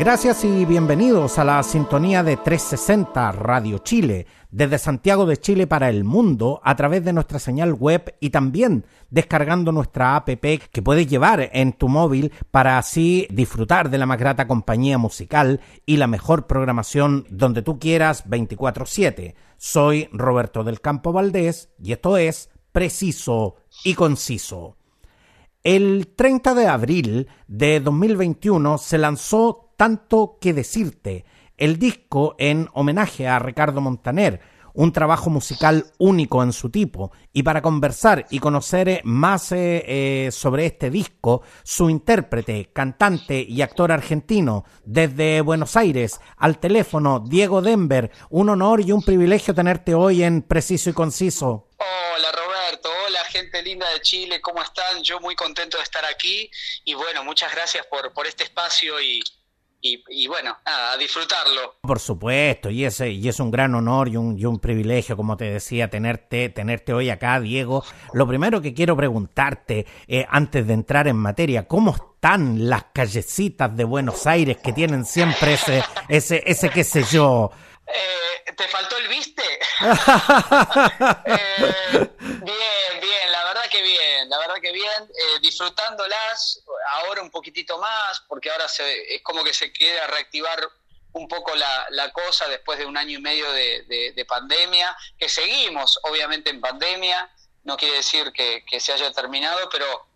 Gracias y bienvenidos a la sintonía de 360 Radio Chile, desde Santiago de Chile para el mundo, a través de nuestra señal web y también descargando nuestra app que puedes llevar en tu móvil para así disfrutar de la más grata compañía musical y la mejor programación donde tú quieras 24/7. Soy Roberto del Campo Valdés y esto es Preciso y Conciso. El 30 de abril de 2021 se lanzó tanto que decirte, el disco en homenaje a Ricardo Montaner, un trabajo musical único en su tipo. Y para conversar y conocer más eh, eh, sobre este disco, su intérprete, cantante y actor argentino, desde Buenos Aires, al teléfono, Diego Denver, un honor y un privilegio tenerte hoy en Preciso y Conciso. Hola Roberto, hola gente linda de Chile, ¿cómo están? Yo muy contento de estar aquí y bueno, muchas gracias por, por este espacio y, y, bueno, a disfrutarlo. Por supuesto, y, ese, y es un gran honor y un, y un privilegio, como te decía, tenerte, tenerte hoy acá, Diego. Lo primero que quiero preguntarte, eh, antes de entrar en materia, ¿cómo están las callecitas de Buenos Aires que tienen siempre ese, ese, ese qué sé yo? Eh, ¿Te faltó el viste? eh, bien, bien, la verdad que bien, la verdad que bien, eh, disfrutándolas ahora un poquitito más, porque ahora se, es como que se quiere reactivar un poco la, cosa después de un año y medio de, de, pandemia, que seguimos obviamente en pandemia, no quiere decir que, se haya terminado, pero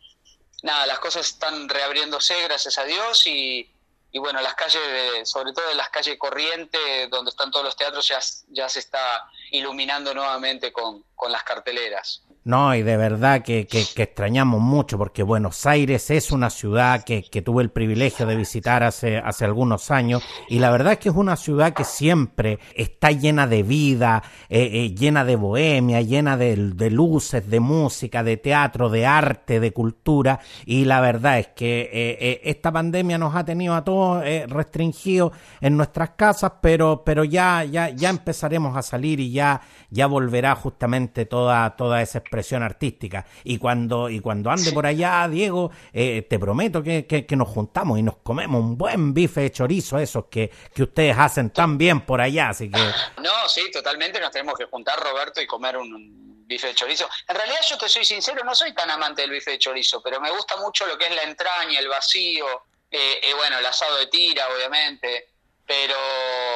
nada, las cosas están reabriéndose, gracias a Dios, y, bueno, las calles, de, sobre todo en las calles Corriente, donde están todos los teatros, ya, se está iluminando nuevamente con las carteleras. No, y de verdad que, que, extrañamos mucho porque Buenos Aires es una ciudad que, que, tuve el privilegio de visitar hace, hace algunos años y la verdad es que es una ciudad que siempre está llena de vida, eh, eh, llena de bohemia, llena de, luces, de música, de teatro, de arte, de cultura y la verdad es que eh, eh esta pandemia nos ha tenido a todos restringidos en nuestras casas, pero, pero ya, ya, ya empezaremos a salir y ya, ya volverá justamente toda, toda esa expresión artística. Y cuando, y cuando ande por allá, Diego, eh, te prometo que, que, que, nos juntamos y nos comemos un buen bife de chorizo, esos que, que ustedes hacen tan bien por allá, así que... No, sí, totalmente nos tenemos que juntar, Roberto, y comer un bife de chorizo. En realidad, yo te soy sincero, no soy tan amante del bife de chorizo, pero me gusta mucho lo que es la entraña, el vacío, eh, eh, bueno, el asado de tira, obviamente, pero,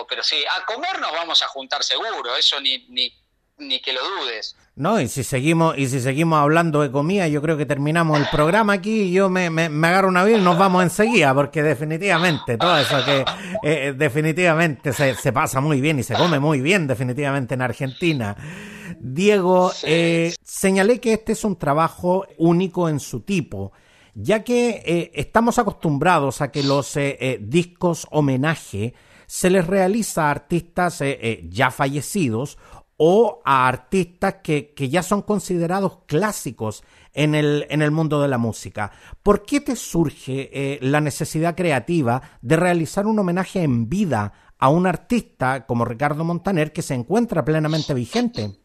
pero sí, a comer nos vamos a juntar seguro, eso ni, ni, ni que lo dudes. No, y si seguimos, y si seguimos hablando de comida, yo creo que terminamos el programa aquí y yo me, me, me agarro una vida y nos vamos enseguida, porque definitivamente todo eso que eh, definitivamente se, se, pasa muy bien y se come muy bien, definitivamente en Argentina. Diego, sí. eh, señalé que este es un trabajo único en su tipo ya que eh, estamos acostumbrados a que los eh, eh, discos homenaje se les realiza a artistas eh, ya fallecidos o a artistas que, que, ya son considerados clásicos en el, en el mundo de la música. ¿Por qué te surge eh, la necesidad creativa de realizar un homenaje en vida a un artista como Ricardo Montaner que se encuentra plenamente vigente?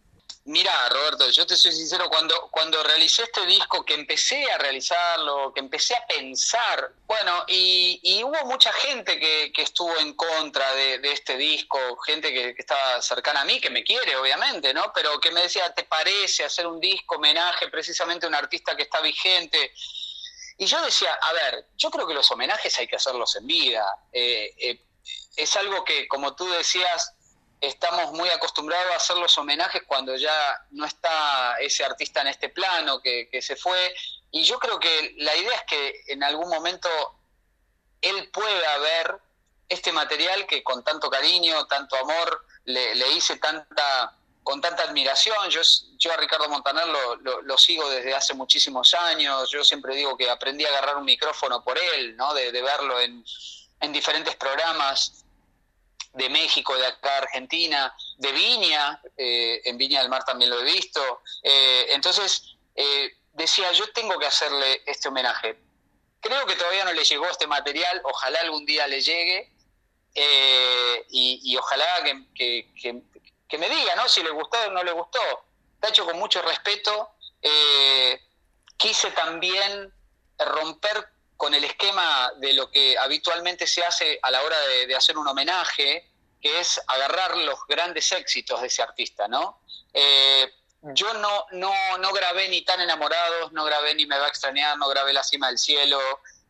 Mira, Roberto, yo te soy sincero, cuando, cuando realicé este disco, que empecé a realizarlo, que empecé a pensar, bueno, y, hubo mucha gente que, estuvo en contra de, este disco, gente que, que, estaba cercana a mí, que me quiere, obviamente, ¿no? Pero que me decía, ¿te parece hacer un disco homenaje precisamente a un artista que está vigente? Y yo decía, a ver, yo creo que los homenajes hay que hacerlos en vida. Eh, eh, es algo que, como tú decías, estamos muy acostumbrados a hacer los homenajes cuando ya no está ese artista en este plano que, que, se fue. Y yo creo que la idea es que en algún momento él pueda ver este material que con tanto cariño, tanto amor, le, le hice tanta con tanta admiración. Yo, yo a Ricardo Montaner lo, lo, sigo desde hace muchísimos años. Yo siempre digo que aprendí a agarrar un micrófono por él, ¿no? de, de verlo en, en diferentes programas de México, de acá Argentina, de Viña, eh, en Viña del Mar también lo he visto. Eh, entonces, eh, decía, yo tengo que hacerle este homenaje. Creo que todavía no le llegó este material, ojalá algún día le llegue y, ojalá que, que, me diga ¿no? si le gustó o no le gustó. Está con mucho respeto. quise también romper con el esquema de lo que habitualmente se hace a la hora de, hacer un homenaje, que es agarrar los grandes éxitos de ese artista, ¿no? Eh, yo no, no, no grabé ni Tan Enamorados, no grabé ni Me va a extrañar, no grabé La cima del cielo,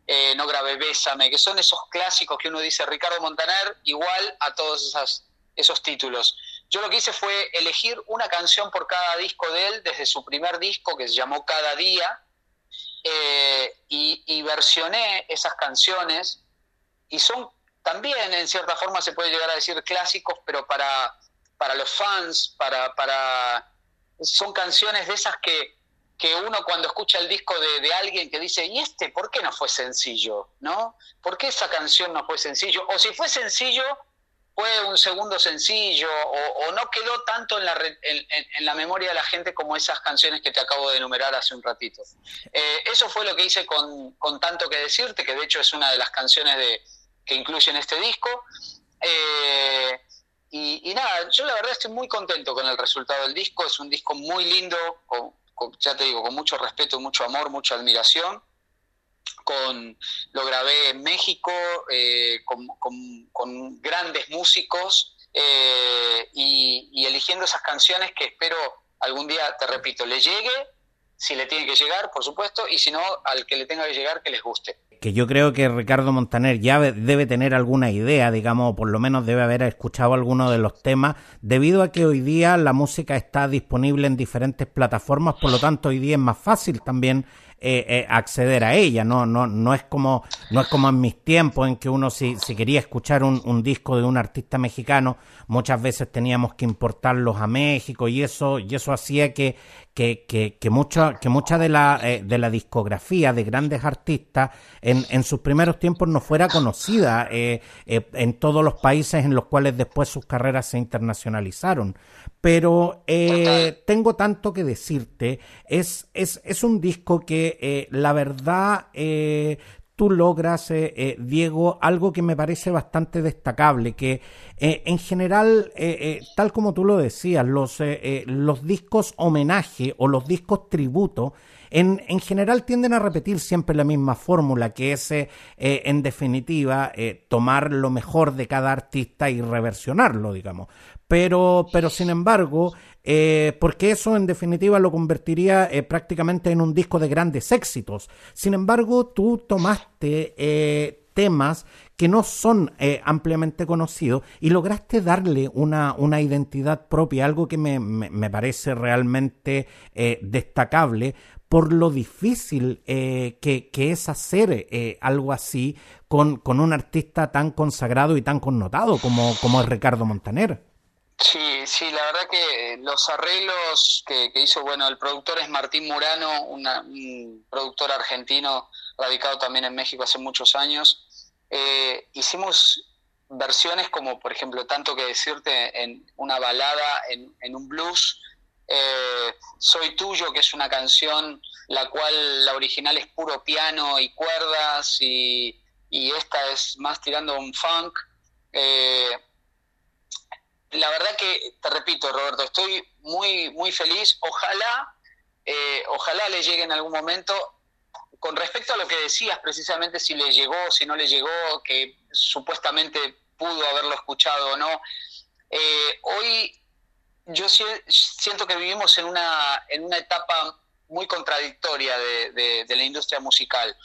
eh, no grabé Bésame, que son esos clásicos que uno dice Ricardo Montaner, igual a todos esas, esos títulos. Yo lo que hice fue elegir una canción por cada disco de él, desde su primer disco que se llamó Cada Día, eh, y, versioné esas canciones y son también en cierta forma se puede llegar a decir clásicos, pero para, para los fans, para, para son canciones de esas que, que uno cuando escucha el disco de, de, alguien que dice, ¿y este por qué no fue sencillo? ¿No? ¿Por qué esa canción no fue sencillo? O si fue sencillo, fue un segundo sencillo o, no quedó tanto en la, en, la memoria de la gente como esas canciones que te acabo de enumerar hace un ratito. Eh, eso fue lo que hice con, Tanto que Decirte, que de hecho es una de las canciones de, que incluyen este disco. Eh, y, nada, yo la verdad estoy muy contento con el resultado del disco, es un disco muy lindo, ya te digo, con mucho respeto, mucho amor, mucha admiración con, lo grabé en México eh, con, grandes músicos eh, y, eligiendo esas canciones que espero algún día, te repito, le llegue, si le tiene que llegar, por supuesto, y si no, al que le tenga que llegar, que les guste. Que yo creo que Ricardo Montaner ya debe tener alguna idea, digamos, por lo menos debe haber escuchado alguno de los temas, debido a que hoy día la música está disponible en diferentes plataformas, por lo tanto hoy día es más fácil también eh, eh, acceder a ella. No, no, no es como, no es como en mis tiempos en que uno si, si quería escuchar un, un, disco de un artista mexicano, muchas veces teníamos que importarlos a México y eso, y eso hacía que, que, que, que mucha, que mucha de la, eh, de la discografía de grandes artistas en, en sus primeros tiempos no fuera conocida en todos los países en los cuales después sus carreras se internacionalizaron pero eh, tengo tanto que decirte. Es, es, es un disco que eh, la verdad eh, tú logras, Diego, algo que me parece bastante destacable, que en general, tal como tú lo decías, los, los discos homenaje o los discos tributo, en, en, general tienden a repetir siempre la misma fórmula, que es, en definitiva, tomar lo mejor de cada artista y reversionarlo, digamos. Pero, pero sin embargo, eh, porque eso en definitiva lo convertiría eh, prácticamente en un disco de grandes éxitos. Sin embargo, tú tomaste eh, temas que no son ampliamente conocidos y lograste darle una, una identidad propia, algo que me, me, parece realmente destacable por lo difícil que, que, es hacer algo así con, con, un artista tan consagrado y tan connotado como, como es Ricardo Montaner. Sí, sí, la verdad que los arreglos que, hizo, bueno, el productor es Martín Murano, un productor argentino radicado también en México hace muchos años. Eh, hicimos versiones como, por ejemplo, tanto que decirte en una balada, en, un blues, eh, Soy Tuyo, que es una canción la cual la original es puro piano y cuerdas y, esta es más tirando un funk. Eh, la verdad que, te repito, Roberto, estoy muy, muy feliz. Ojalá, eh, ojalá le llegue en algún momento. Con respecto a lo que decías, precisamente si le llegó, si no le llegó, que supuestamente pudo haberlo escuchado o no, eh, hoy yo siento que vivimos en una, en una etapa muy contradictoria de, la industria musical.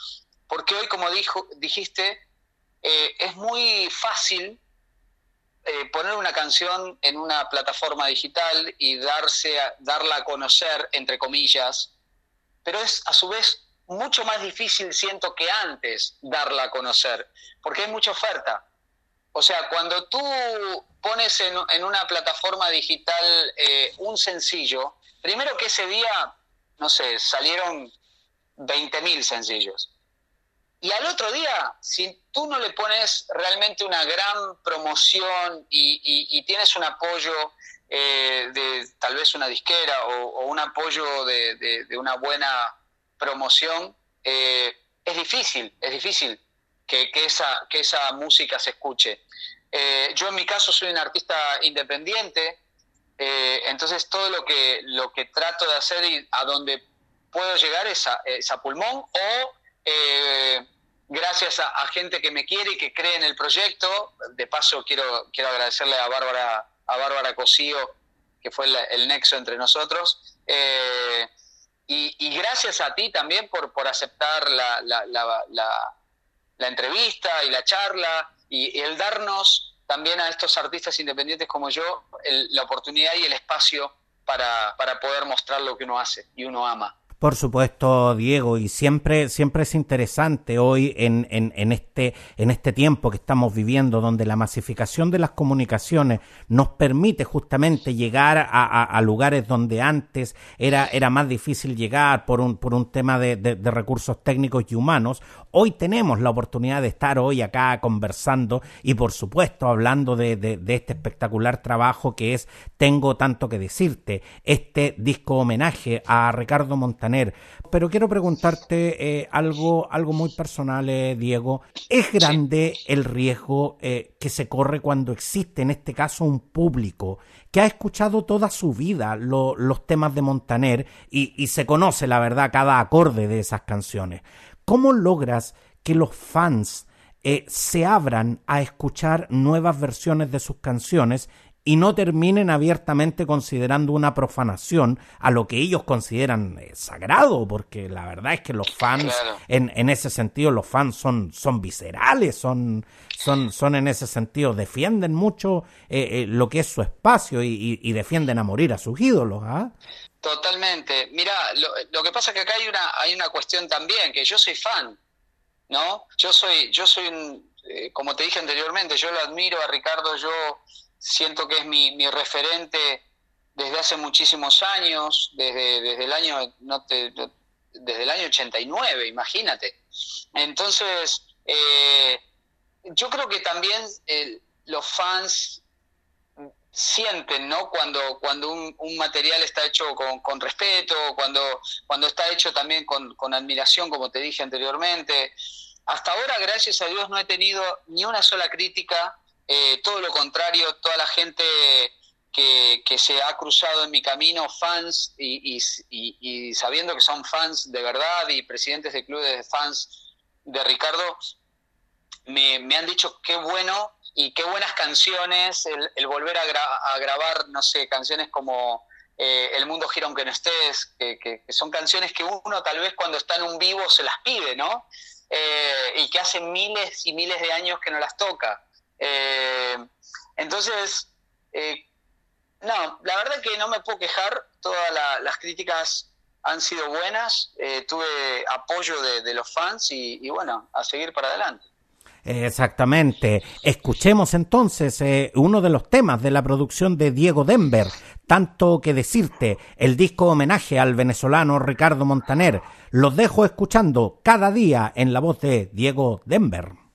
Porque hoy, como dijo, dijiste, eh, es muy fácil eh, poner una canción en una plataforma digital y darse darla a conocer, entre comillas, pero es a su vez mucho más difícil, siento, que antes darla a conocer, porque hay mucha oferta. O sea, cuando tú pones en, una plataforma digital eh, un sencillo, primero que ese día, no sé, salieron 20.000 sencillos. Y al otro día, si tú no le pones realmente una gran promoción y, tienes un apoyo eh, de tal vez una disquera o, un apoyo de, una buena promoción, eh, es difícil, es difícil que, esa, que esa música se escuche. Eh, yo en mi caso soy un artista independiente, entonces todo lo que, lo que trato de hacer y a donde puedo llegar es a, pulmón o gracias a, gente que me quiere y que cree en el proyecto. De paso quiero, quiero agradecerle a Bárbara, a Bárbara Cosío, que fue el, nexo entre nosotros. Eh, y, gracias a ti también por, por aceptar la, la, la, entrevista y la charla y, el darnos también a estos artistas independientes como yo la oportunidad y el espacio para, para poder mostrar lo que uno hace y uno ama. Por supuesto, Diego, y siempre, siempre es interesante hoy en, en, este, en este tiempo que estamos viviendo, donde la masificación de las comunicaciones nos permite justamente llegar a, lugares donde antes era, era más difícil llegar por un, por un tema de, de, recursos técnicos y humanos. Hoy tenemos la oportunidad de estar hoy acá conversando y, por supuesto, hablando de, de este espectacular trabajo que es Tengo tanto que decirte, este disco homenaje a Ricardo Pero quiero preguntarte eh, algo, algo muy personal, eh, Diego. ¿Es grande el riesgo eh, que se corre cuando existe, en este caso, un público que ha escuchado toda su vida los temas de Montaner y, y se conoce, la verdad, cada acorde de esas canciones? ¿Cómo logras que los fans se abran a escuchar nuevas versiones de sus canciones y no terminen abiertamente considerando una profanación a lo que ellos consideran eh, sagrado, porque la verdad es que los fans, en, en, ese sentido, los fans son, son viscerales, son, son, son en ese sentido, defienden mucho eh, eh, lo que es su espacio y, defienden a morir a sus ídolos. ¿ah? Totalmente. Mira, lo, lo, que pasa es que acá hay una, hay una cuestión también, que yo soy fan, ¿no? Yo soy, yo soy un, como te dije anteriormente, yo lo admiro a Ricardo, yo siento que es mi, mi referente desde hace muchísimos años, desde, desde el año no desde el año 89, imagínate. Entonces, eh, yo creo que también eh, los fans sienten, ¿no? Cuando, cuando un, un material está hecho con, con, respeto, cuando, cuando está hecho también con, con admiración, como te dije anteriormente. Hasta ahora, gracias a Dios, no he tenido ni una sola crítica eh, todo lo contrario, toda la gente que, se ha cruzado en mi camino, fans y, sabiendo que son fans de verdad y presidentes de clubes de fans de Ricardo, me, han dicho qué bueno y qué buenas canciones, el, volver a, grabar, no sé, canciones como eh, El mundo gira aunque no estés, que, son canciones que uno tal vez cuando está en un vivo se las pide, ¿no? Eh, y que hace miles y miles de años que no las toca. Eh, entonces, eh, no, la verdad que no me puedo quejar, todas las críticas han sido buenas, eh, tuve apoyo de, los fans y, bueno, a seguir para adelante. Exactamente. Escuchemos entonces uno de los temas de la producción de Diego Denver, tanto que decirte, el disco homenaje al venezolano Ricardo Montaner. Los dejo escuchando cada día en la voz de Diego Denver.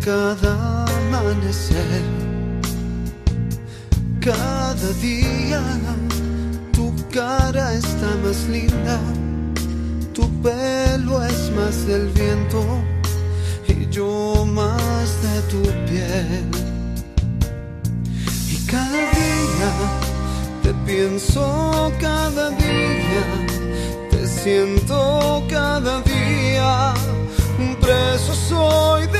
Cada amanecer. Cada día tu cara está más linda, tu pelo es más del viento y yo más de tu piel. Y cada día te pienso, cada día te siento cada día preso soy de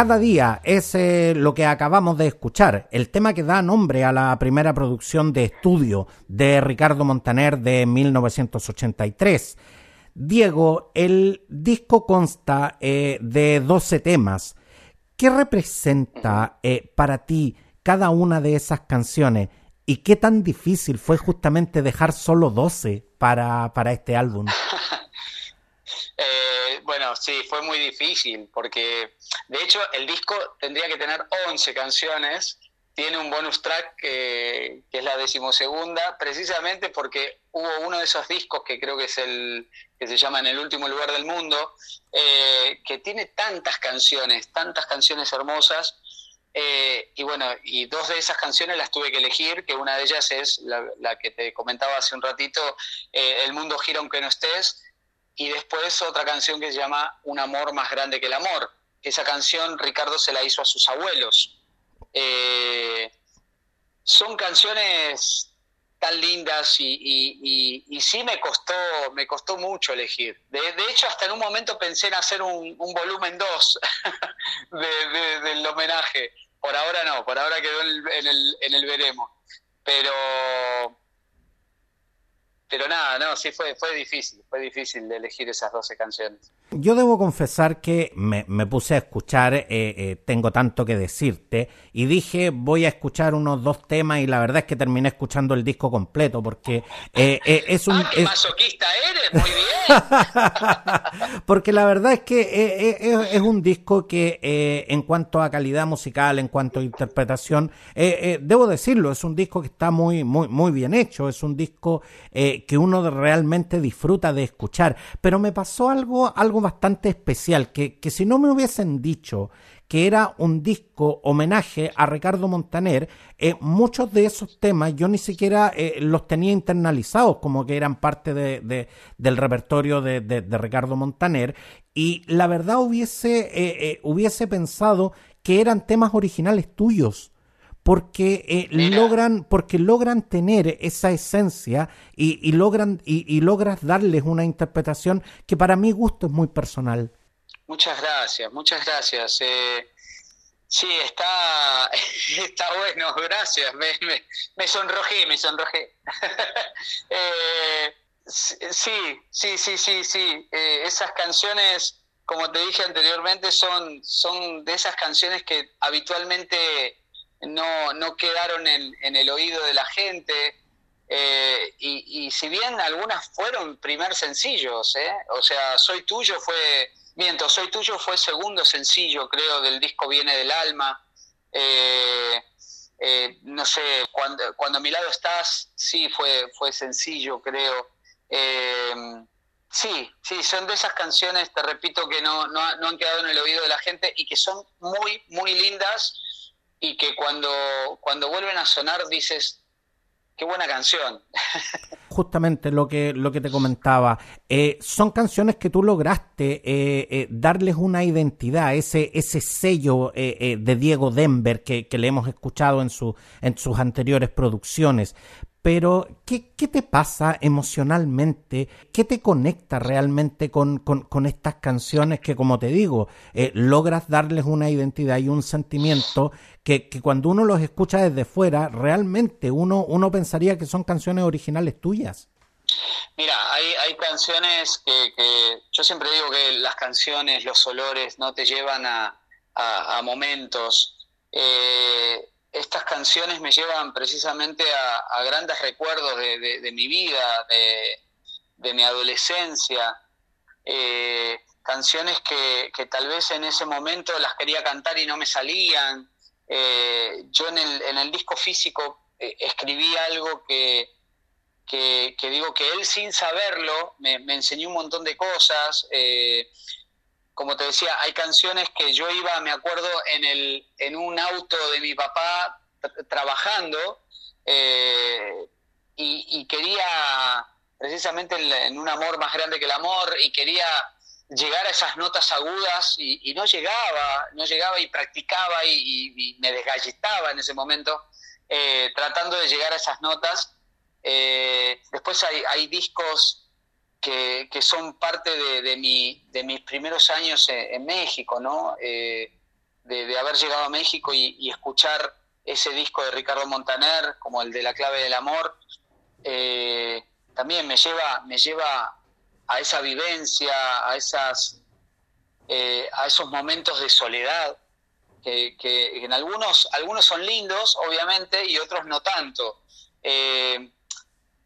Cada día es eh, lo que acabamos de escuchar, el tema que da nombre a la primera producción de estudio de Ricardo Montaner de 1983. Diego, el disco consta eh, de 12 temas. ¿Qué representa eh, para ti cada una de esas canciones? ¿Y qué tan difícil fue justamente dejar solo 12 para, para este álbum? Eh, sí, fue muy difícil porque de hecho el disco tendría que tener 11 canciones, tiene un bonus track que, que es la decimosegunda, precisamente porque hubo uno de esos discos que creo que es el que se llama En el último lugar del mundo, eh, que tiene tantas canciones, tantas canciones hermosas, eh, y bueno, y dos de esas canciones las tuve que elegir, que una de ellas es la, la que te comentaba hace un ratito, eh, El mundo gira aunque no estés, y después otra canción que se llama Un amor más grande que el amor. Esa canción Ricardo se la hizo a sus abuelos. Eh, son canciones tan lindas y, sí me costó, me costó mucho elegir. De, hecho, hasta en un momento pensé en hacer un, volumen 2 de, de, del homenaje. Por ahora no, por ahora quedó en el, en en el veremos. Pero pero nada, no, sí fue, fue difícil, fue difícil de elegir esas 12 canciones. Yo debo confesar que me, me puse a escuchar eh, eh, Tengo tanto que decirte y dije voy a escuchar unos dos temas y la verdad es que terminé escuchando el disco completo porque eh, es un... ¡Ah, es... masoquista eres! ¡Muy bien! porque la verdad es que es, es un disco que en cuanto a calidad musical, en cuanto a interpretación, debo decirlo, es un disco que está muy, muy, muy bien hecho, es un disco que uno realmente disfruta de escuchar, pero me pasó algo, algo bastante especial, que, que si no me hubiesen dicho que era un disco homenaje a Ricardo Montaner, eh, muchos de esos temas yo ni siquiera eh, los tenía internalizados como que eran parte de, de, del repertorio de, de, Ricardo Montaner y la verdad hubiese, eh, hubiese pensado que eran temas originales tuyos porque eh, logran porque logran tener esa esencia y, y logran y, y, logras darles una interpretación que para mi gusto es muy personal. Muchas gracias muchas gracias. Eh, sí está está bueno gracias. Me, me, me sonrojé me sonrojé. Eh, sí sí sí sí sí esas canciones como te dije anteriormente son son de esas canciones que habitualmente no, no quedaron en, el oído de la gente. Eh, y, si bien algunas fueron primer sencillos, ¿eh? o sea, Soy Tuyo fue, miento, Soy Tuyo fue segundo sencillo, creo, del disco Viene del Alma. Eh, eh, no sé, cuando, cuando a mi lado estás, sí, fue, fue sencillo, creo. Sí, sí, son de esas canciones, te repito, que no, no, no han quedado en el oído de la gente y que son muy, muy lindas y que cuando, cuando vuelven a sonar dices, qué buena canción. Justamente lo que, lo que te comentaba, eh, son canciones que tú lograste eh, eh, darles una identidad, ese, ese sello de Diego Denver que, que, le hemos escuchado en, su, en sus anteriores producciones. Pero, ¿qué, ¿qué, te pasa emocionalmente? ¿Qué te conecta realmente con, con, estas canciones que, como te digo, eh, logras darles una identidad y un sentimiento que, que, cuando uno los escucha desde fuera, realmente uno, uno pensaría que son canciones originales tuyas? Mira, hay, hay canciones que, yo siempre digo que las canciones, los olores, no te llevan a, a, a momentos. Eh, estas canciones me llevan precisamente a, grandes recuerdos de, mi vida, de, mi adolescencia. Eh, canciones que, tal vez en ese momento las quería cantar y no me salían. Eh, yo en el, en el, disco físico eh, escribí algo que, que, digo que él sin saberlo me, enseñó un montón de cosas como te decía, hay canciones que yo iba, me acuerdo, en, el, en un auto de mi papá trabajando eh, y, quería, precisamente en, un amor más grande que el amor, y quería llegar a esas notas agudas y, no llegaba, no llegaba y practicaba y, me desgalletaba en ese momento, eh, tratando de llegar a esas notas. Eh, después hay discos que, son parte de, mi, de, mis primeros años en, México, ¿no? Eh, de, haber llegado a México y, escuchar ese disco de Ricardo Montaner, como el de La clave del amor, eh, también me lleva, me lleva a esa vivencia, a, esas, eh, a esos momentos de soledad, que, en algunos, algunos son lindos, obviamente, y otros no tanto.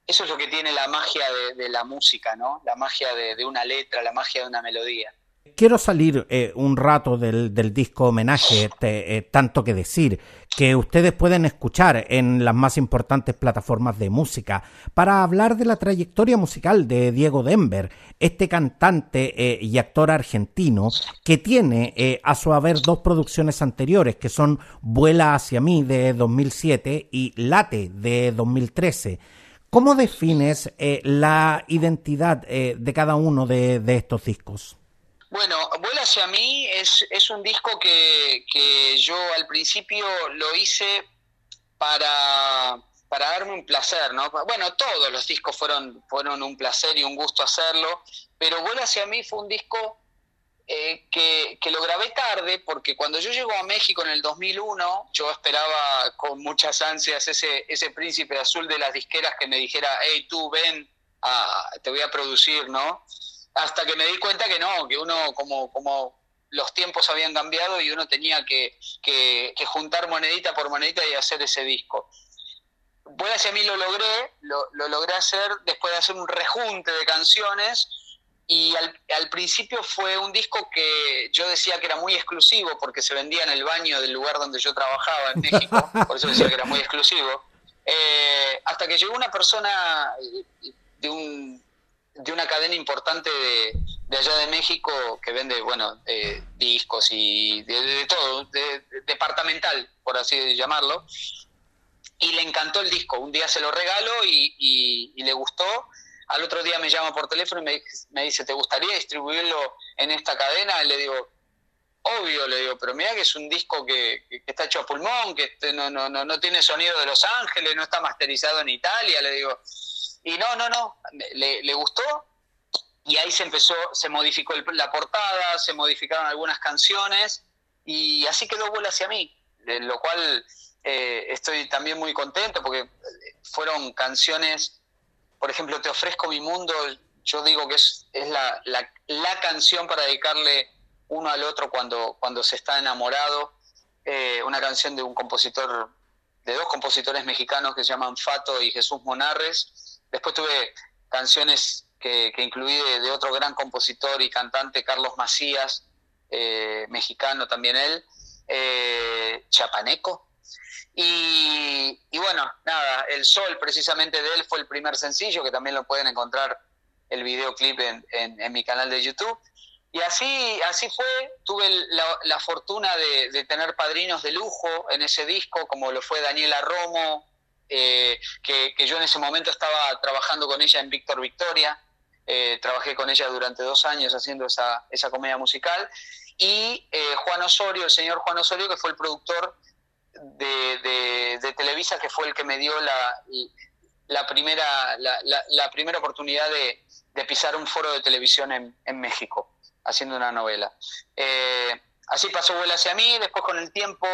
Eso es lo que tiene la magia de, de la música, ¿no? La magia de, de, una letra, la magia de una melodía. Quiero salir eh, un rato del, del disco homenaje, este, eh, tanto que decir, que ustedes pueden escuchar en las más importantes plataformas de música, para hablar de la trayectoria musical de Diego Denver, este cantante eh, y actor argentino que tiene eh, a su haber dos producciones anteriores, que son Vuela hacia mí de 2007 y Late de 2013. ¿Cómo defines eh, la identidad eh, de cada uno de, estos discos? Bueno, Vuela hacia mí es, es un disco que, que, yo al principio lo hice para, para darme un placer, ¿no? Bueno, todos los discos fueron, fueron un placer y un gusto hacerlo, pero Vuela hacia mí fue un disco eh, que, que, lo grabé tarde porque cuando yo llego a México en el 2001, yo esperaba con muchas ansias ese, ese príncipe azul de las disqueras que me dijera, hey, tú ven, a, te voy a producir, ¿no? Hasta que me di cuenta que no, que uno como, como los tiempos habían cambiado y uno tenía que, que, que juntar monedita por monedita y hacer ese disco. Pues hacia mí lo logré, lo, lo logré hacer después de hacer un rejunte de canciones y al, al, principio fue un disco que yo decía que era muy exclusivo porque se vendía en el baño del lugar donde yo trabajaba en México, por eso decía que era muy exclusivo. Eh, hasta que llegó una persona de, un, de una cadena importante de, de, allá de México que vende, bueno, eh, discos y de, de todo, departamental, por así llamarlo, y le encantó el disco. Un día se lo regalo y, y, y le gustó al otro día me llama por teléfono y me, me dice, ¿te gustaría distribuirlo en esta cadena? Y le digo, obvio, le digo, pero mira que es un disco que, está hecho a pulmón, que este, no, no, no, no tiene sonido de Los Ángeles, no está masterizado en Italia, le digo. Y no, no, no, le, le gustó y ahí se empezó, se modificó el, la portada, se modificaron algunas canciones y así quedó Vuela hacia mí, de lo cual eh, estoy también muy contento porque fueron canciones por ejemplo, Te ofrezco mi mundo, yo digo que es, la, la, la, canción para dedicarle uno al otro cuando, cuando se está enamorado, eh, una canción de un compositor de dos compositores mexicanos que se llaman Fato y Jesús Monarres. Después tuve canciones que, que incluí de, de, otro gran compositor y cantante, Carlos Macías, eh, mexicano también él, eh, chapaneco. Y, bueno, nada, El Sol precisamente de él fue el primer sencillo, que también lo pueden encontrar el videoclip en, en, mi canal de YouTube. Y así, así fue, tuve la, fortuna de, de, tener padrinos de lujo en ese disco, como lo fue Daniela Romo, eh, que, que, yo en ese momento estaba trabajando con ella en Víctor Victoria, eh, trabajé con ella durante dos años haciendo esa, esa comedia musical, y eh, Juan Osorio, el señor Juan Osorio, que fue el productor de, de, Televisa, que fue el que me dio la, la, primera, la, la primera oportunidad de, pisar un foro de televisión en, en México haciendo una novela. Eh, así pasó Vuela hacia mí, después con el tiempo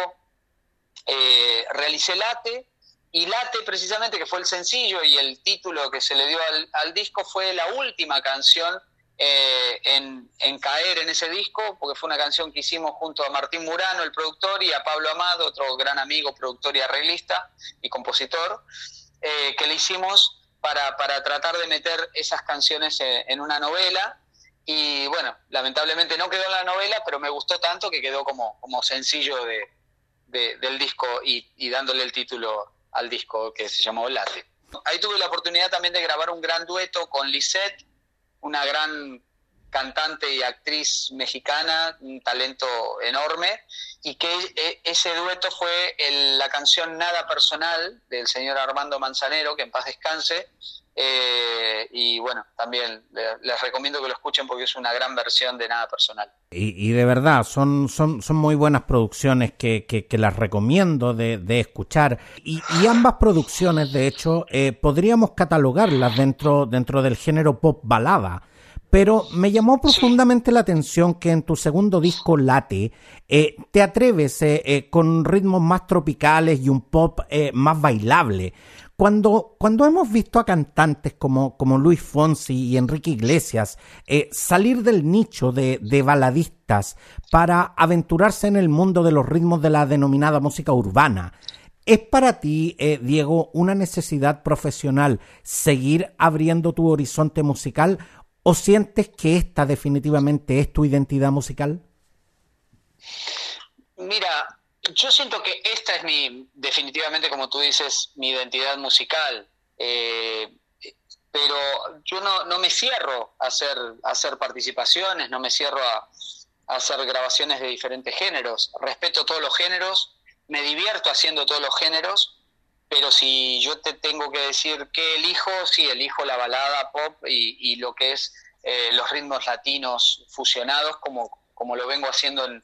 eh, realicé Late, y Late precisamente, que fue el sencillo y el título que se le dio al disco, fue la última canción eh, en, en, caer en ese disco, porque fue una canción que hicimos junto a Martín Murano, el productor, y a Pablo Amado, otro gran amigo, productor y arreglista y compositor, eh, que le hicimos para, para, tratar de meter esas canciones en, en una novela y bueno, lamentablemente no quedó en la novela, pero me gustó tanto que quedó como, como sencillo de, de del disco y, y, dándole el título al disco que se llamó Late. Ahí tuve la oportunidad también de grabar un gran dueto con Lisette, una gran cantante y actriz mexicana, un talento enorme, y que e, ese dueto fue el, la canción Nada Personal del señor Armando Manzanero, que en paz descanse, eh, y bueno, también les recomiendo que lo escuchen porque es una gran versión de Nada Personal. Y, de verdad, son, son, son muy buenas producciones que, que, que las recomiendo de, de escuchar. Y, y, ambas producciones, de hecho, eh, podríamos catalogarlas dentro, dentro del género pop balada. Pero me llamó profundamente la atención que en tu segundo disco, Late, eh, te atreves eh, eh, con ritmos más tropicales y un pop más bailable. Cuando, cuando hemos visto a cantantes como, como Luis Fonsi y Enrique Iglesias salir del nicho de, de, baladistas para aventurarse en el mundo de los ritmos de la denominada música urbana, ¿es para ti, eh, Diego, una necesidad profesional seguir abriendo tu horizonte musical o sientes que esta definitivamente es tu identidad musical? Mira, yo siento que esta es mi, definitivamente, como tú dices, mi identidad musical. Eh, pero yo no, no, me cierro a hacer, a hacer participaciones, no me cierro a, a, hacer grabaciones de diferentes géneros. Respeto todos los géneros, me divierto haciendo todos los géneros, pero si yo te tengo que decir qué elijo, sí, elijo la balada pop y, y lo que es eh, los ritmos latinos fusionados como, como lo vengo haciendo en,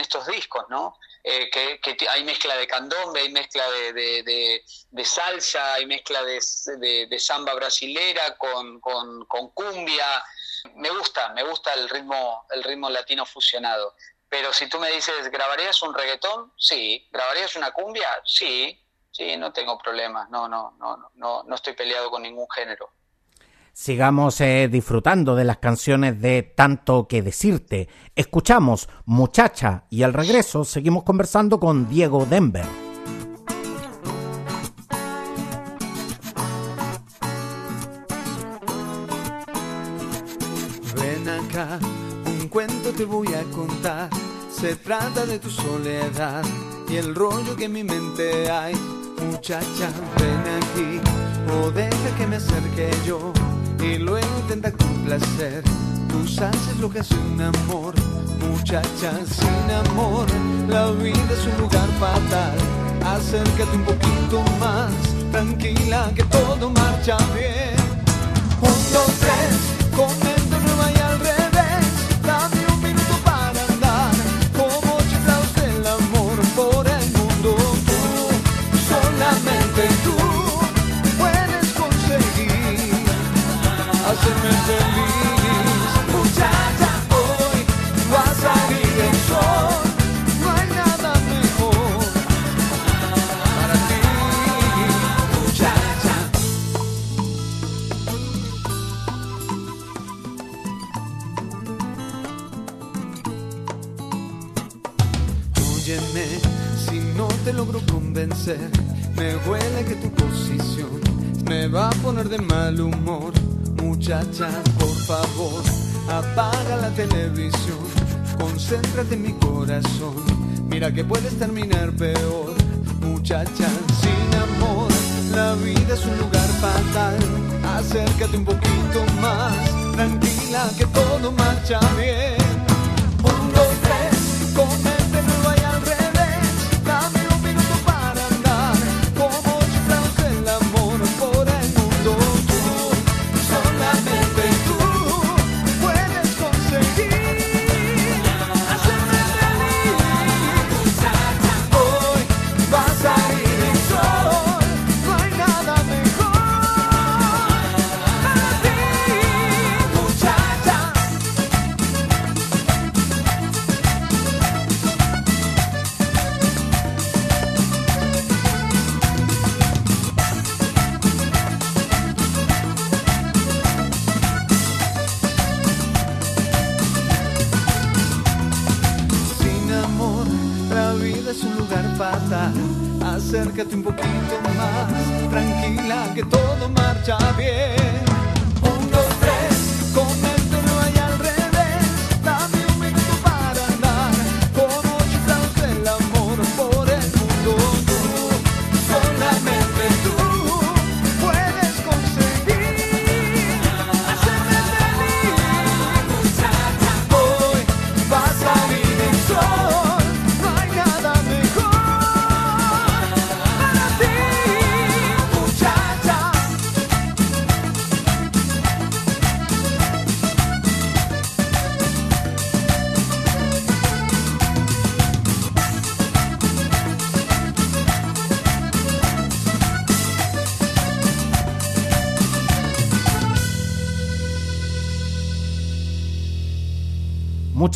estos discos, ¿no? Eh, que, hay mezcla de candombe, hay mezcla de, salsa, hay mezcla de, samba brasilera con, con, con, cumbia. Me gusta, me gusta el ritmo, el ritmo latino fusionado. Pero si tú me dices, ¿grabarías un reggaetón? Sí. ¿Grabarías una cumbia? Sí. Sí, no tengo problemas. No, no, no, no, no estoy peleado con ningún género sigamos eh, disfrutando de las canciones de Tanto que decirte. Escuchamos Muchacha y al regreso seguimos conversando con Diego Denver. Ven acá, un cuento te voy a contar. Se trata de tu soledad y el rollo que en mi mente hay. Muchacha, ven aquí o deja que me acerque yo y luego intenta complacer. Tus ansias lo que hace un amor muchacha sin amor. La vida es un lugar fatal. Acércate un poquito más tranquila que todo marcha bien. Un, dos, tres Me huele que tu posición me va a poner de mal humor. Muchacha, por favor, apaga la televisión. Concéntrate en mi corazón. Mira que puedes terminar peor. Muchacha, sin amor, la vida es un lugar fatal. Acércate un poquito más. Tranquila que todo marcha bien. Un, dos, tres, con acércate un poquito más, tranquila que todo marcha bien.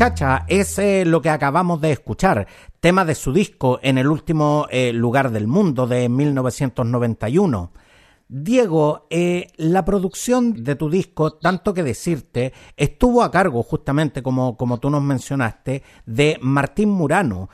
Muchacha es eh, lo que acabamos de escuchar, tema de su disco En el último eh, lugar del mundo de 1991. Diego, eh, la producción de tu disco, tanto que decirte, estuvo a cargo justamente, como, como tú nos mencionaste, de Martín Murano.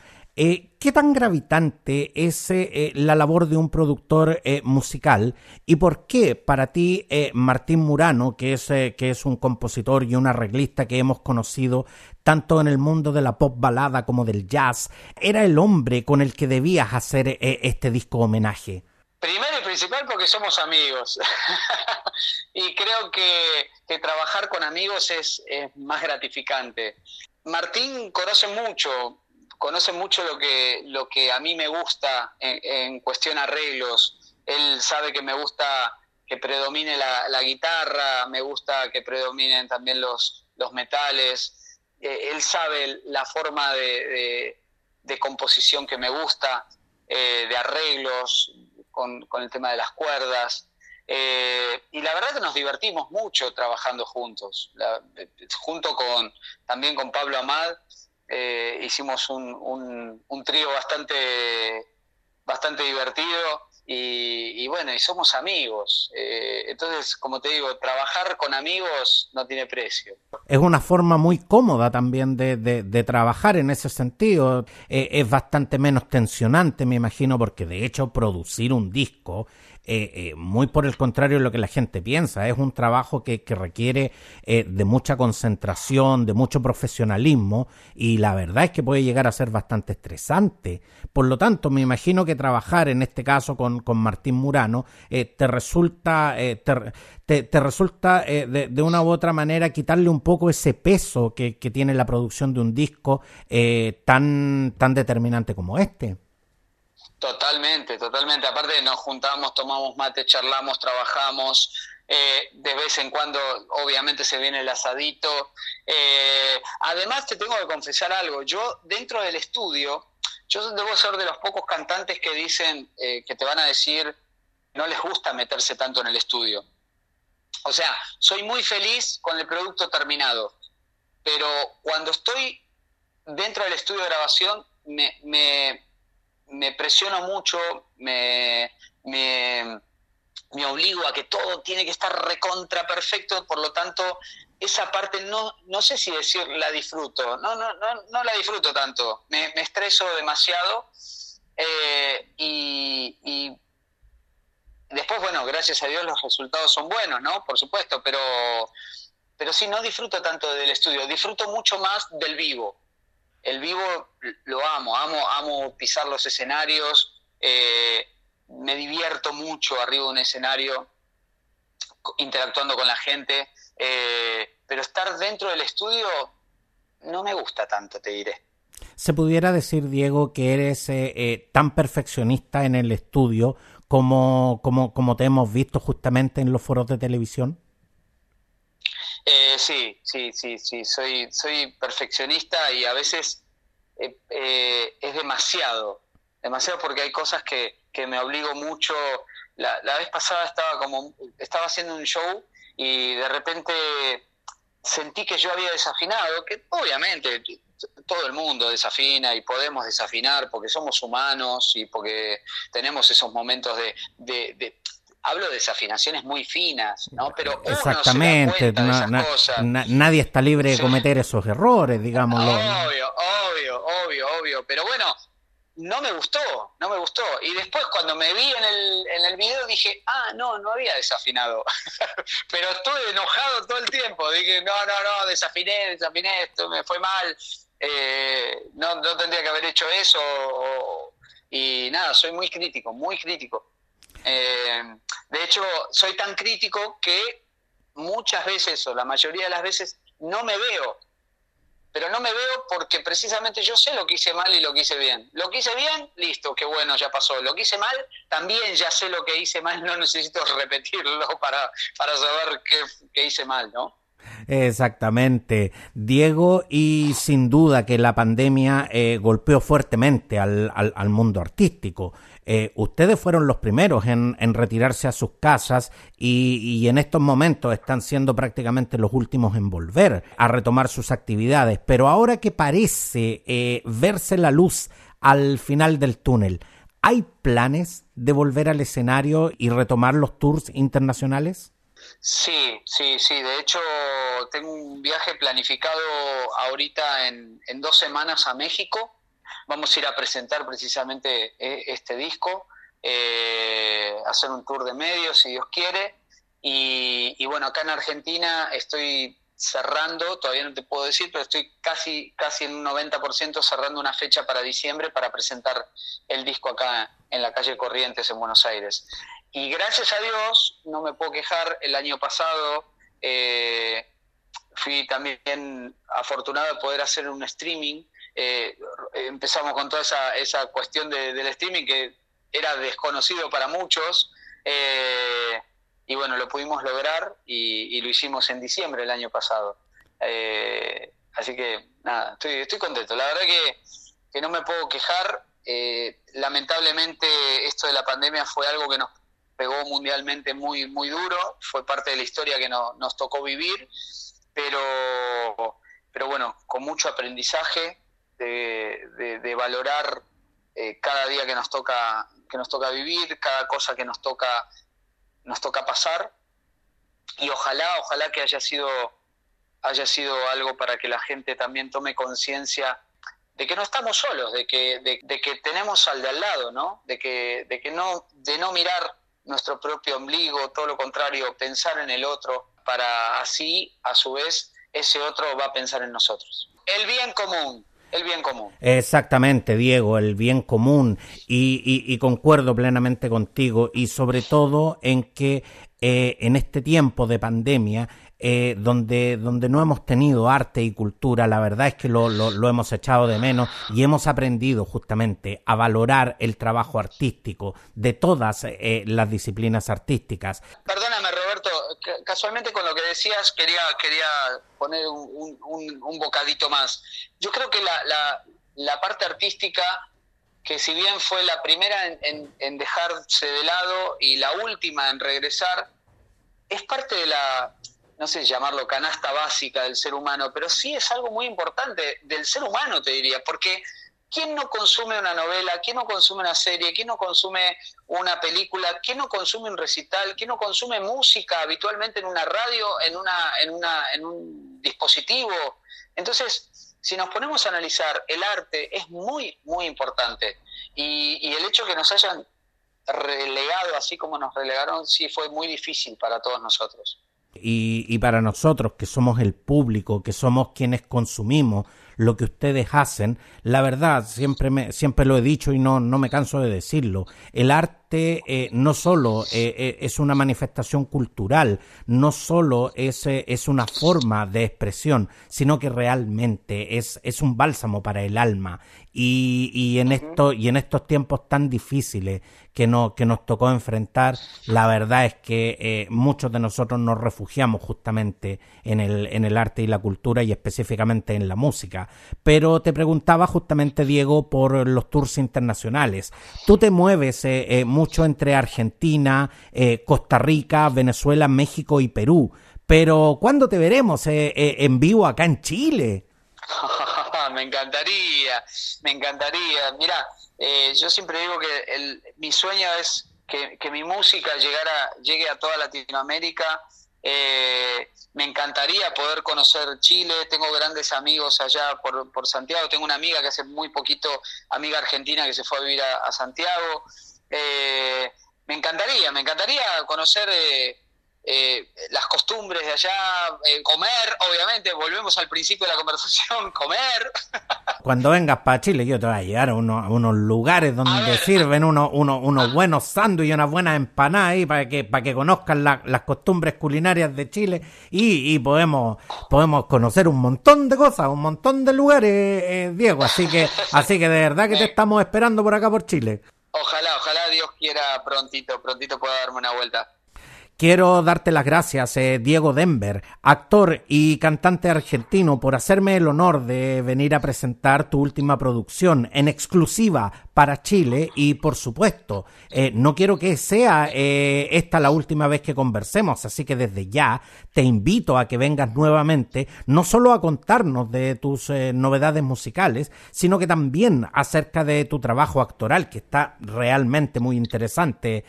Eh, ¿Qué tan gravitante es eh, la labor de un productor eh, musical y por qué para ti Martín Murano, que es, que es un compositor y un arreglista que hemos conocido tanto en el mundo de la pop balada como del jazz, era el hombre con el que debías hacer este disco homenaje? Primero y principal porque somos amigos y creo que, trabajar con amigos es, es más gratificante. Martín conoce mucho, conoce mucho lo que, lo que a mí me gusta en, cuestión arreglos. Él sabe que me gusta que predomine la, guitarra, me gusta que predominen también los, los metales. Eh, él sabe la forma de, composición que me gusta, eh, de arreglos, con, el tema de las cuerdas. Eh, y la verdad que nos divertimos mucho trabajando juntos, junto con también con Pablo Amad, eh, hicimos un, un, trío bastante, bastante divertido y, bueno, y somos amigos. Eh, entonces, como te digo, trabajar con amigos no tiene precio. Es una forma muy cómoda también de, de, trabajar en ese sentido. Eh, es bastante menos tensionante, me imagino, porque de hecho producir un disco eh, eh, muy por el contrario de lo que la gente piensa. Es un trabajo que, requiere eh, de mucha concentración, de mucho profesionalismo y la verdad es que puede llegar a ser bastante estresante. Por lo tanto, me imagino que trabajar en este caso con, Martín Murano te resulta, te, resulta de, una u otra manera quitarle un poco ese peso que, que tiene la producción de un disco tan, tan determinante como este. Totalmente, totalmente. Aparte nos juntamos, tomamos mate, charlamos, trabajamos. Eh, de vez en cuando, obviamente, se viene el asadito. Eh, además, te tengo que confesar algo. Yo, dentro del estudio, yo debo ser de los pocos cantantes que dicen, eh, que te van a decir, no les gusta meterse tanto en el estudio. O sea, soy muy feliz con el producto terminado, pero cuando estoy dentro del estudio de grabación, me, me me presiono mucho, me, me, obligo a que todo tiene que estar recontra perfecto, por lo tanto, esa parte no, no sé si decir la disfruto, no, no, no, no la disfruto tanto, me, estreso demasiado eh, y, después, bueno, gracias a Dios los resultados son buenos, ¿no? Por supuesto, pero, pero sí, no disfruto tanto del estudio, disfruto mucho más del vivo. El vivo lo amo, amo, amo pisar los escenarios, eh, me divierto mucho arriba de un escenario, interactuando con la gente, eh, pero estar dentro del estudio no me gusta tanto, te diré. ¿Se pudiera decir, Diego, que eres eh, eh, tan perfeccionista en el estudio como, como, como, te hemos visto justamente en los foros de televisión? Sí, sí, sí, sí, soy, soy perfeccionista y a veces es demasiado, demasiado porque hay cosas que, que me obligo mucho. La, la vez pasada estaba como, estaba haciendo un show y de repente sentí que yo había desafinado, que obviamente todo el mundo desafina y podemos desafinar porque somos humanos y porque tenemos esos momentos de, hablo de desafinaciones muy finas, ¿no? Pero exactamente, nadie está libre de cometer esos errores, digámoslo. Obvio, obvio, obvio, obvio, pero bueno, no me gustó, no me gustó. Y después cuando me vi en el, en el video dije, ah, no, no había desafinado. Pero estuve enojado todo el tiempo. Dije, no, no, no, desafiné, desafiné, esto me fue mal. Eh, no, no tendría que haber hecho eso. y nada, soy muy crítico, muy crítico. Eh, de hecho, soy tan crítico que muchas veces, o la mayoría de las veces, no me veo pero no me veo porque precisamente yo sé lo que hice mal y lo que hice bien. Lo que hice bien, listo, qué bueno, ya pasó. Lo que hice mal, también ya sé lo que hice mal, no necesito repetirlo para, para saber qué, hice mal, ¿no? Exactamente, Diego, y sin duda que la pandemia eh, golpeó fuertemente al, al mundo artístico. Eh, ustedes fueron los primeros en, retirarse a sus casas y, en estos momentos están siendo prácticamente los últimos en volver a retomar sus actividades. Pero ahora que parece eh, verse la luz al final del túnel, ¿hay planes de volver al escenario y retomar los tours internacionales? Sí, sí, sí. De hecho, tengo un viaje planificado ahorita en dos semanas a México Vamos a ir a presentar precisamente eh, este disco, eh, hacer un tour de medios, si Dios quiere. Y, bueno, acá en Argentina estoy cerrando, todavía no te puedo decir, pero estoy casi, casi en un 90% cerrando una fecha para diciembre para presentar el disco acá en la calle Corrientes en Buenos Aires. Y gracias a Dios, no me puedo quejar, el año pasado eh, fui también afortunado de poder hacer un streaming eh, empezamos con toda esa, esa cuestión del streaming que era desconocido para muchos. Eh, y bueno, lo pudimos lograr y, lo hicimos en diciembre del año pasado. Eh, así que nada, estoy, estoy contento. La verdad que, que no me puedo quejar. lamentablemente esto de la pandemia fue algo que nos pegó mundialmente muy, muy duro. Fue parte de la historia que nos tocó vivir. Pero, pero bueno, con mucho aprendizaje, de, valorar eh, cada día que nos toca que nos toca vivir, cada cosa que nos toca nos toca pasar y ojalá ojalá que haya sido haya sido algo para que la gente también tome conciencia de que no estamos solos, de que, de, que tenemos al de al lado, ¿no? De que, de que no, de no mirar nuestro propio ombligo, todo lo contrario, pensar en el otro, para así, a su vez, ese otro va a pensar en nosotros. El bien común, el bien común. Exactamente, Diego, el bien común. Y, y, concuerdo plenamente contigo. Y sobre todo en que eh, en este tiempo de pandemia, eh, donde, donde no hemos tenido arte y cultura, la verdad es que lo, lo, hemos echado de menos y hemos aprendido justamente a valorar el trabajo artístico de todas eh, las disciplinas artísticas. Casualmente con lo que decías quería, quería poner un, un, bocadito más. Yo creo que la, la, parte artística, que si bien fue la primera en, en dejarse de lado y la última en regresar, es parte de la, no sé llamarlo canasta básica del ser humano, pero sí es algo muy importante del ser humano, te diría, porque ¿quién no consume una novela? ¿Quién no consume una serie? ¿Quién no consume una película? ¿Quién no consume un recital? ¿Quién no consume música habitualmente en una radio, en, una, en, una, en un dispositivo? Entonces, si nos ponemos a analizar, el arte es muy, muy importante. Y, el hecho que nos hayan relegado así como nos relegaron, sí fue muy difícil para todos nosotros. Y, y para nosotros, que somos el público, que somos quienes consumimos lo que ustedes hacen, la verdad, siempre, me, siempre lo he dicho y no, no me canso de decirlo, el arte eh, no solo eh, eh, es una manifestación cultural, no solo es, eh, es una forma de expresión, sino que realmente es, es un bálsamo para el alma. Y, y, en esto, y en estos tiempos tan difíciles que, no, que nos tocó enfrentar, la verdad es que eh, muchos de nosotros nos refugiamos justamente en el, en el arte y la cultura y específicamente en la música. Pero te preguntaba justamente, Diego, por los tours internacionales. Tú te mueves eh, eh, mucho entre Argentina, Costa Rica, Venezuela, México y Perú. Pero ¿cuándo te veremos en vivo acá en Chile? me encantaría, me encantaría. Mira, eh, yo siempre digo que el, mi sueño es que, mi música llegara, llegue a toda Latinoamérica. Eh, me encantaría poder conocer Chile, tengo grandes amigos allá por, Santiago, tengo una amiga que hace muy poquito, amiga argentina que se fue a vivir a, Santiago. Eh, me encantaría, me encantaría conocer eh, eh, las costumbres de allá, eh, comer, obviamente, volvemos al principio de la conversación, comer. Cuando vengas para Chile, yo te voy a llevar a, uno, a unos lugares donde sirven unos, unos, unos buenos sándwiches y unas buenas empanadas ahí para que, para que conozcan la, las costumbres culinarias de Chile y, y, podemos, podemos conocer un montón de cosas, un montón de lugares, eh, Diego. Así que, así que de verdad que te estamos esperando por acá por Chile. Ojalá, ojalá Dios quiera prontito, prontito pueda darme una vuelta. Quiero darte las gracias, eh, Diego Denver, actor y cantante argentino, por hacerme el honor de venir a presentar tu última producción en exclusiva para Chile y, por supuesto, eh, no quiero que sea eh, esta la última vez que conversemos, así que desde ya te invito a que vengas nuevamente, no solo a contarnos de tus novedades musicales, sino que también acerca de tu trabajo actoral, que está realmente muy interesante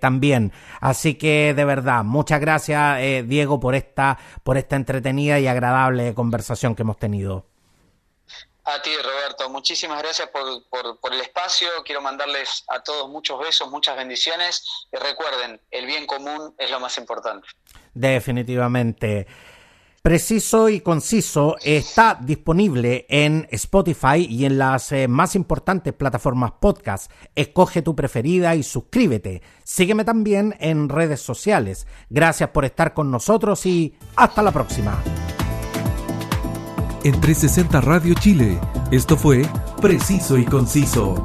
también. Así que de verdad, muchas gracias, eh, Diego, por esta, por esta entretenida y agradable conversación que hemos tenido. A ti, Roberto, muchísimas gracias por, por, por, el espacio. Quiero mandarles a todos muchos besos, muchas bendiciones. Y recuerden, el bien común es lo más importante. Definitivamente. Preciso y conciso está disponible en Spotify y en las eh, más importantes plataformas podcast. Escoge tu preferida y suscríbete. Sígueme también en redes sociales. Gracias por estar con nosotros y hasta la próxima. En 360 Radio Chile, esto fue Preciso y Conciso.